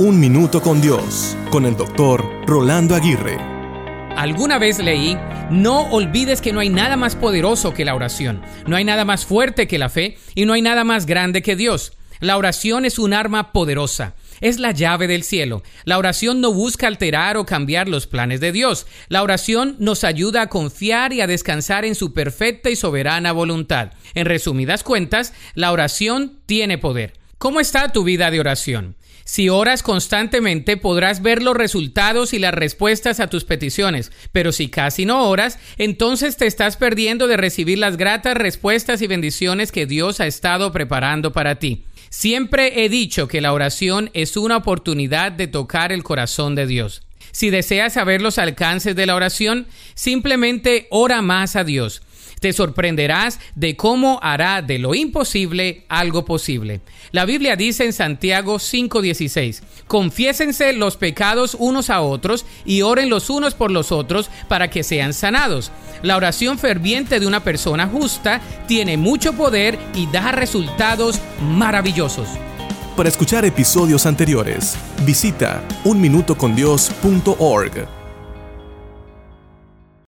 Un Minuto con Dios, con el doctor Rolando Aguirre. Alguna vez leí, no olvides que no hay nada más poderoso que la oración, no hay nada más fuerte que la fe y no hay nada más grande que Dios. La oración es un arma poderosa. Es la llave del cielo. La oración no busca alterar o cambiar los planes de Dios. La oración nos ayuda a confiar y a descansar en su perfecta y soberana voluntad. En resumidas cuentas, la oración tiene poder. ¿Cómo está tu vida de oración? Si oras constantemente podrás ver los resultados y las respuestas a tus peticiones, pero si casi no oras, entonces te estás perdiendo de recibir las gratas respuestas y bendiciones que Dios ha estado preparando para ti. Siempre he dicho que la oración es una oportunidad de tocar el corazón de Dios. Si deseas saber los alcances de la oración, simplemente ora más a Dios. Te sorprenderás de cómo hará de lo imposible algo posible. La Biblia dice en Santiago 5:16, confiésense los pecados unos a otros y oren los unos por los otros para que sean sanados. La oración ferviente de una persona justa tiene mucho poder y da resultados maravillosos. Para escuchar episodios anteriores, visita unminutocondios.org.